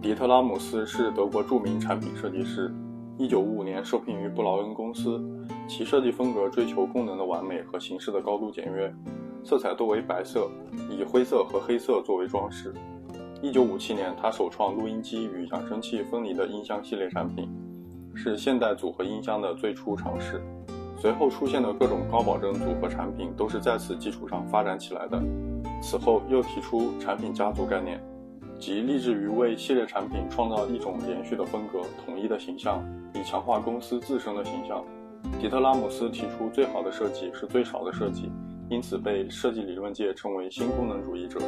迪特拉姆斯是德国著名产品设计师，1955年受聘于布劳恩公司，其设计风格追求功能的完美和形式的高度简约，色彩多为白色，以灰色和黑色作为装饰。1957年，他首创录音机与扬声器分离的音箱系列产品，是现代组合音箱的最初尝试。随后出现的各种高保真组合产品都是在此基础上发展起来的。此后又提出产品家族概念，即立志于为系列产品创造一种连续的风格、统一的形象，以强化公司自身的形象。迪特拉姆斯提出最好的设计是最少的设计，因此被设计理论界称为新功能主义者。